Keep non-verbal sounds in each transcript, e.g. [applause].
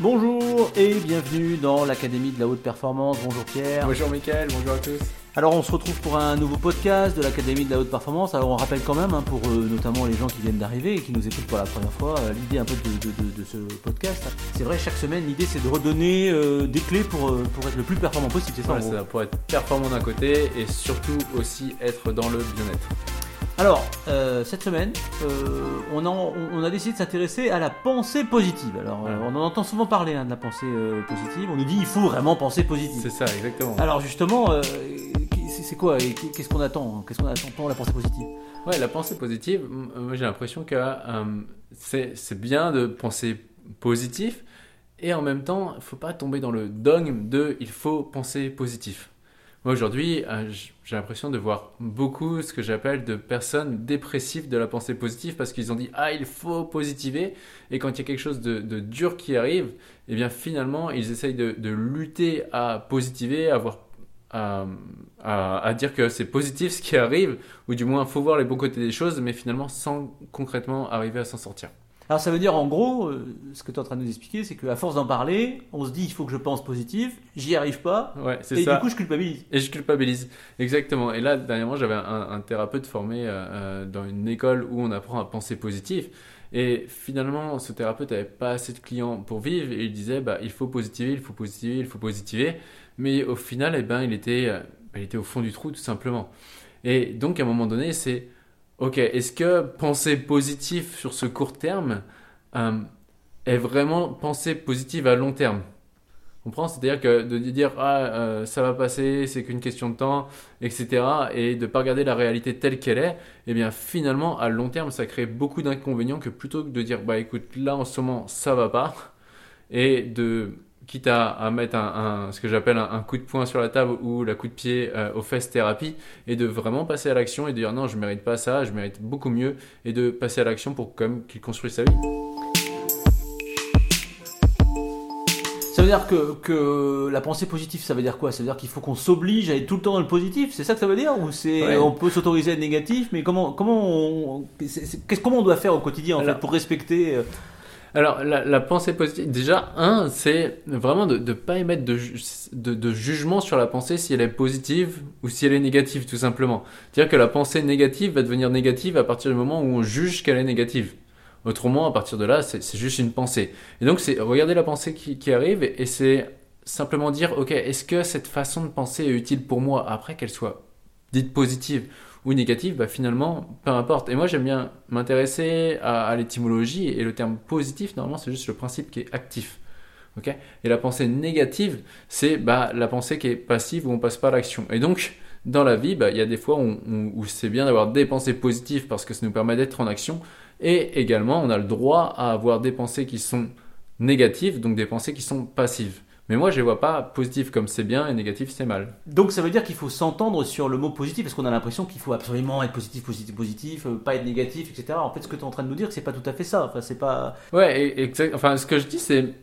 Bonjour et bienvenue dans l'Académie de la Haute Performance. Bonjour Pierre. Bonjour Mickaël, bonjour à tous. Alors on se retrouve pour un nouveau podcast de l'Académie de la Haute Performance. Alors on rappelle quand même, hein, pour euh, notamment les gens qui viennent d'arriver et qui nous écoutent pour la première fois, euh, l'idée un peu de, de- de- de ce podcast. C'est vrai, chaque semaine, l'idée c'est de redonner euh, des clés pour, pour être le plus performant possible, c'est ça Ouais, ça pour être performant d'un côté et surtout aussi être dans le bien-être. Alors, euh, cette semaine, euh, on, a, on, on a décidé de s'intéresser à la pensée positive. Alors, euh, on en entend souvent parler hein, de la pensée positive. On nous dit il faut vraiment penser positive. C'est ça, exactement. Alors justement, c'est quoi Qu'est-ce qu'on attend Qu'est-ce qu'on attend pour la pensée positive? Ouais, la pensée positive, moi j'ai l'impression que c'est c'est bien de penser positif et en même temps, il faut pas tomber dans le dogme de il faut penser positif. Moi aujourd'hui, euh, j'ai l'impression de voir beaucoup ce que j'appelle de personnes dépressives de la pensée positive parce qu'ils ont dit ah il faut positiver et quand il y a quelque chose de, dur qui arrive, eh bien finalement ils essayent de, lutter à positiver, à voir à, dire que c'est positif ce qui arrive, ou du moins faut voir les bons côtés des choses, mais finalement sans concrètement arriver à s'en sortir. Alors ça veut dire en gros, euh, ce que tu es en train de nous expliquer, c'est qu'à force d'en parler, on se dit il faut que je pense positif, j'y arrive pas, Ouais, et ça. du coup je culpabilise. Et je culpabilise. Exactement. Et là, dernièrement, j'avais un, un thérapeute formé euh, euh, dans une école où on apprend à penser positif. Et finalement, ce thérapeute n'avait pas assez de clients pour vivre et il disait bah, il faut positiver, il faut positiver, il faut positiver. Mais au final, eh ben, il, était, il était au fond du trou, tout simplement. Et donc, à un moment donné, c'est ok, est-ce que penser positif sur ce court terme euh, est vraiment penser positive à long terme? Comprends C'est-à-dire que de dire ah euh, ça va passer, c'est qu'une question de temps, etc. et de pas regarder la réalité telle qu'elle est, eh bien finalement à long terme ça crée beaucoup d'inconvénients que plutôt que de dire bah écoute là en ce moment ça va pas et de quitte à, à mettre un, un- ce que j'appelle un, un coup de poing sur la table ou la coup de pied euh, aux fesses thérapie et de vraiment passer à l'action et de dire non je mérite pas ça, je mérite beaucoup mieux et de passer à l'action pour quand même qu'il construise sa vie. Ça veut dire que, que la pensée positive, ça veut dire quoi? Ça veut dire qu'il faut qu'on s'oblige à être tout le temps dans le positif? C'est ça que ça veut dire? Ou c'est Ouais. on peut s'autoriser à être négatif? Mais comment comment on, qu'est-ce comment on doit faire au quotidien en Alors- fait pour respecter euh, Alors, la, pensée positive, déjà, un, c'est vraiment de ne pas émettre de, de, jugement sur la pensée si elle est positive ou si elle est négative, tout simplement. C'est-à-dire que la pensée négative va devenir négative à partir du moment où on juge qu'elle est négative. Autrement, à partir de là, c'est juste une pensée. Et donc, c'est regarder la pensée qui, qui arrive et, et c'est simplement dire, ok, est-ce que cette façon de penser est utile pour moi après qu'elle soit dite positive? Ou négative, bah finalement, peu importe. Et moi, j'aime bien m'intéresser à, l'étymologie et le terme positif, normalement, c'est juste le principe qui est actif. ok? Et la pensée négative, c'est bah, la pensée qui est passive où on passe pas à l'action. Et donc, dans la vie, bah, il y a des fois où, où c'est bien d'avoir des pensées positives parce que ça nous permet d'être en action. Et également, on a le droit à avoir des pensées qui sont négatives, donc des pensées qui sont passives. Mais moi, je ne vois pas positif comme c'est bien et négatif c'est mal. Donc ça veut dire qu'il faut s'entendre sur le mot positif parce qu'on a l'impression qu'il faut absolument être positif, positif, positif, euh, pas être négatif, etc. En fait, ce que tu es en train de nous dire, c'est pas tout à fait ça. Enfin, c'est pas. Ouais, et- exact. Enfin, ce que je dis, c'est.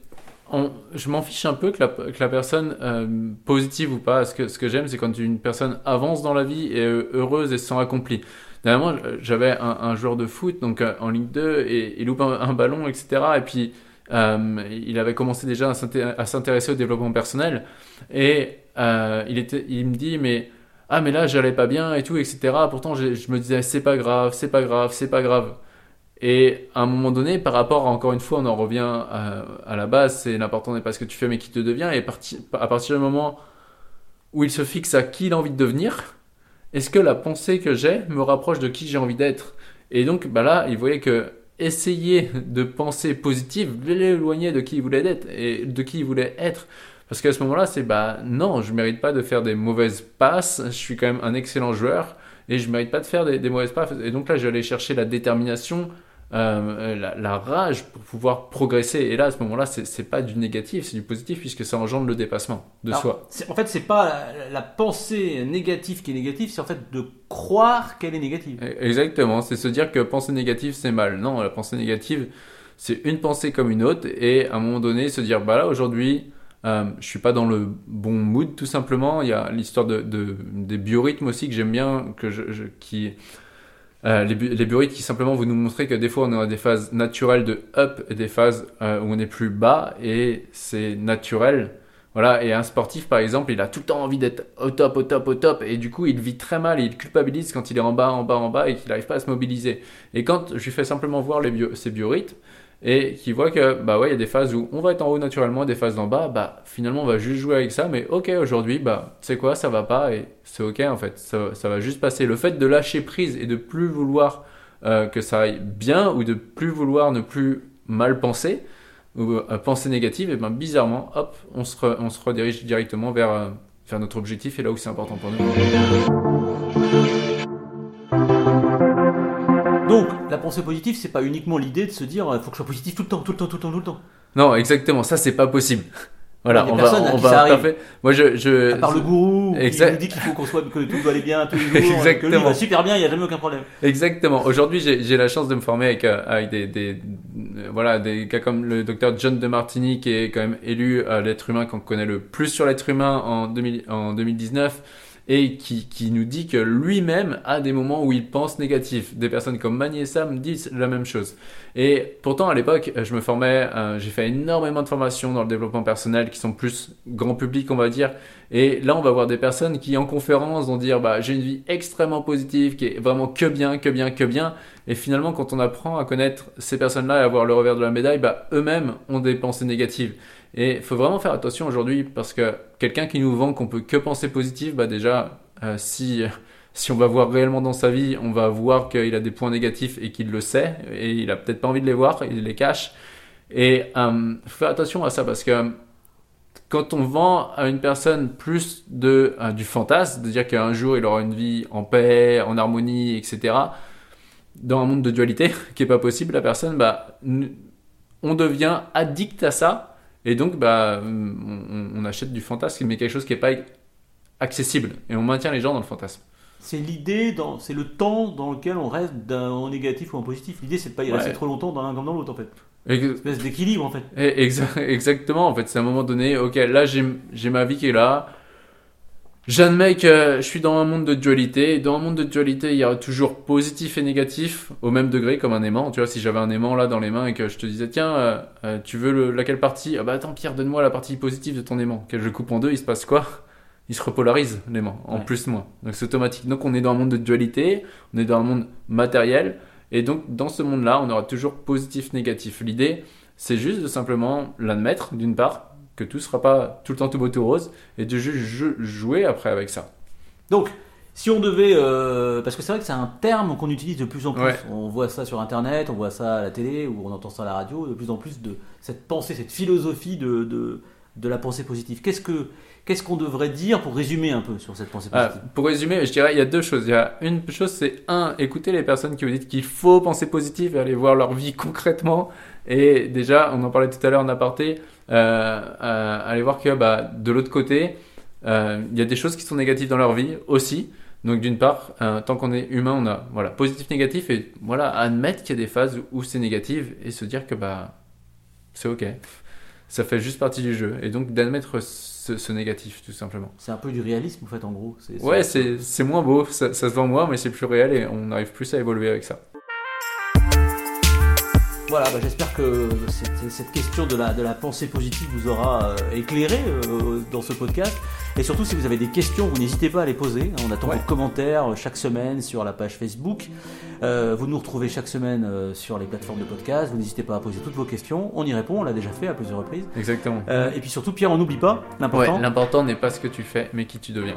on- je m'en fiche un peu que la, que la personne euh, positive ou pas. Ce que, ce que j'aime, c'est quand une personne avance dans la vie et est heureuse et se sent accomplie. Dernièrement, j'avais un, un joueur de foot donc euh, en Ligue 2 et il loupe un, un ballon, etc. Et puis, euh, il avait commencé déjà à s'inté- à s'intéresser au développement personnel. Et euh, il, me dit, mais. Ah, mais là, j'allais pas bien et tout, etc. Pourtant, je me disais, c'est pas grave, c'est pas grave, c'est pas grave. Et à un moment donné, par rapport, à, encore une fois, on en revient à, à la base, c'est l'important n'est pas ce que tu fais, mais qui te devient. Et à partir du moment où il se fixe à qui il a envie de devenir, est-ce que la pensée que j'ai me rapproche de qui j'ai envie d'être? Et donc, bah là, il voyait que essayer de penser positive l'éloigner de qui il voulait être et de qui il voulait être. Parce qu'à ce moment-là, c'est bah non, je mérite pas de faire des mauvaises passes. Je suis quand même un excellent joueur et je mérite pas de faire des, des mauvaises passes. Et donc là, aller chercher la détermination, euh, la, la rage pour pouvoir progresser. Et là, à ce moment-là, c'est pas du négatif, c'est du positif puisque ça engendre le dépassement de Alors, soi. En fait, c'est pas la, la pensée négative qui est négative, c'est en fait de croire qu'elle est négative. Exactement, c'est se dire que penser négative c'est mal. Non, la pensée négative c'est une pensée comme une autre et à un moment donné se dire bah là aujourd'hui euh, je suis pas dans le bon mood tout simplement. Il y a l'histoire de, de- des biorhythmes aussi que j'aime bien, que je, je- qui euh, les, bu- les biorhythmes qui simplement vous nous montrer que des fois on a des phases naturelles de up et des phases euh, où on est plus bas et c'est naturel. Voilà, et un sportif par exemple, il a tout le temps envie d'être au top, au top, au top, et du coup il vit très mal et il culpabilise quand il est en bas, en bas, en bas et qu'il n'arrive pas à se mobiliser. Et quand je lui fais simplement voir les bio- ses biorhythmes et qu'il voit que bah ouais, il y a des phases où on va être en haut naturellement, des phases d'en bas, bah finalement on va juste jouer avec ça, mais ok aujourd'hui, bah sais quoi, ça va pas et c'est ok en fait, ça, ça va juste passer. Le fait de lâcher prise et de plus vouloir euh, que ça aille bien ou de plus vouloir ne plus mal penser ou euh, penser négative, et ben bizarrement, hop, on se, on se redirige directement vers, euh, vers notre objectif et là où c'est important pour nous. Pensée positive, c'est pas uniquement l'idée de se dire, il faut que je sois positif tout le temps, tout le temps, tout le temps, tout le temps. Non, exactement, ça c'est pas possible. Voilà, on va, on qui va parfait. Moi je, je À part le gourou, qui Exact. nous dit qu'il faut qu'on soit, que tout doit aller bien tous les [laughs] jours, et que lui Exactement. va super bien, il n'y a jamais aucun problème. Exactement. Aujourd'hui, j'ai la chance de me former avec, euh, avec des, des, euh, voilà, des gars comme le docteur John de Martini, qui est quand même élu à l'être humain qu'on connaît le plus sur l'être humain en, 2000 en 2019 et qui, qui nous dit que lui-même a des moments où il pense négatif. Des personnes comme Mani et Sam disent la même chose. Et pourtant, à l'époque, je me formais, euh, j'ai fait énormément de formations dans le développement personnel qui sont plus grand public, on va dire. Et là, on va voir des personnes qui, en conférence, vont dire bah, j'ai une vie extrêmement positive, qui est vraiment que bien, que bien, que bien. Et finalement, quand on apprend à connaître ces personnes-là et à voir le revers de la médaille, bah, eux-mêmes ont des pensées négatives. Et il faut vraiment faire attention aujourd'hui parce que quelqu'un qui nous vend qu'on peut que penser positif, bah déjà, euh, si, [laughs] si on va voir réellement dans sa vie, on va voir qu'il a des points négatifs et qu'il le sait et il a peut-être pas envie de les voir, il les cache. Et euh, faut faire attention à ça parce que quand on vend à une personne plus de euh, du fantasme, de dire qu'un jour il aura une vie en paix, en harmonie, etc. Dans un monde de dualité [laughs] qui est pas possible, la personne, bah, on devient addict à ça et donc bah, on, on achète du fantasme, mais quelque chose qui est pas accessible et on maintient les gens dans le fantasme. C'est l'idée, dans- c'est le temps dans lequel on reste en négatif ou en positif. L'idée, c'est de pas y rester Ouais. trop longtemps dans l'un comme dans l'autre, en fait. Une espèce d'équilibre, en fait. Exa- [laughs] exactement, en fait, c'est à un moment donné, ok, là j'ai j'ai ma vie qui est là. J'admets que je suis dans un monde de dualité. Et Dans un monde de dualité, il y a toujours positif et négatif au même degré, comme un aimant. Tu vois, si j'avais un aimant là dans les mains et que je te disais, tiens, euh, euh, tu veux le, laquelle partie? Ah bah attends, Pierre, donne-moi la partie positive de ton aimant. Que je coupe en deux, il se passe quoi? Il se repolarise, l'aimant, en Ouais. plus-moins. Donc c'est automatique. Donc on est dans un monde de dualité, on est dans un monde matériel. Et donc dans ce monde-là, on aura toujours positif-négatif. L'idée, c'est juste de simplement l'admettre, d'une part, que tout sera pas tout le temps tout beau tout rose, et de juste jou- jouer après avec ça. Donc, si on devait, euh, parce que c'est vrai que c'est un terme qu'on utilise de plus en plus. Ouais. On voit ça sur Internet, on voit ça à la télé, ou on entend ça à la radio. De plus en plus de cette pensée, cette philosophie de de, de la pensée positive. Qu'est-ce que qu'est-ce qu'on devrait dire pour résumer un peu sur cette pensée Ah, positive? pour résumer, je dirais il y a deux choses. Il y a une chose, c'est un, écouter les personnes qui vous disent qu'il faut penser positif et aller voir leur vie concrètement. Et déjà, on en parlait tout à l'heure en aparté, euh, aller voir que bah, de l'autre côté, euh, il y a des choses qui sont négatives dans leur vie aussi. Donc d'une part, euh, tant qu'on est humain, on a voilà positif, négatif et voilà admettre qu'il y a des phases où c'est négatif et se dire que bah c'est ok, ça fait juste partie du jeu et donc d'admettre ce, ce négatif tout simplement. C'est un peu du réalisme, en fait, en gros. Ouais, c'est c'est moins beau, ça, ça se vend moins, mais c'est plus réel et on arrive plus à évoluer avec ça. Voilà, bah, j'espère que cette, cette question de la, de la pensée positive vous aura euh, éclairé euh, dans ce podcast. Et surtout, si vous avez des questions, vous n'hésitez pas à les poser. On attend Ouais. vos commentaires euh, chaque semaine sur la page Facebook. Euh, vous nous retrouvez chaque semaine euh, sur les plateformes de podcast. Vous n'hésitez pas à poser toutes vos questions. On y répond, on l'a déjà fait à plusieurs reprises. Exactement. Euh, et puis surtout, Pierre, on n'oublie pas Ouais, l'important. l'important n'est pas ce que tu fais, mais qui tu deviens.